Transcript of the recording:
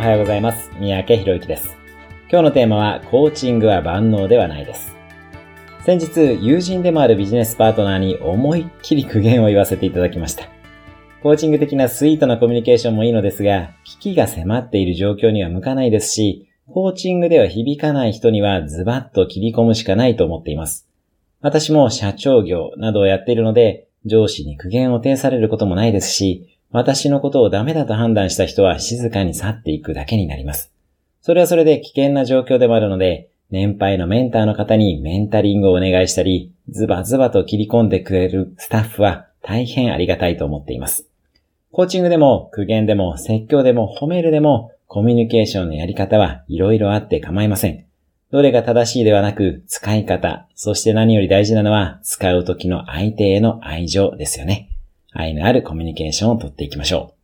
おはようございます。三宅博之です。今日のテーマは、コーチングは万能ではないです。先日、友人でもあるビジネスパートナーに思いっきり苦言を言わせていただきました。コーチング的なスイートなコミュニケーションもいいのですが、危機が迫っている状況には向かないですし、コーチングでは響かない人にはズバッと切り込むしかないと思っています。私も社長業などをやっているので、上司に苦言を呈されることもないですし、私のことをダメだと判断した人は静かに去っていくだけになります。それはそれで危険な状況でもあるので、年配のメンターの方にメンタリングをお願いしたり、ズバズバと切り込んでくれるスタッフは大変ありがたいと思っています。コーチングでも苦言でも説教でも褒めるでもコミュニケーションのやり方はいろいろあって構いません。どれが正しいではなく使い方、そして何より大事なのは使う時の相手への愛情ですよね。愛のあるコミュニケーションをとっていきましょう。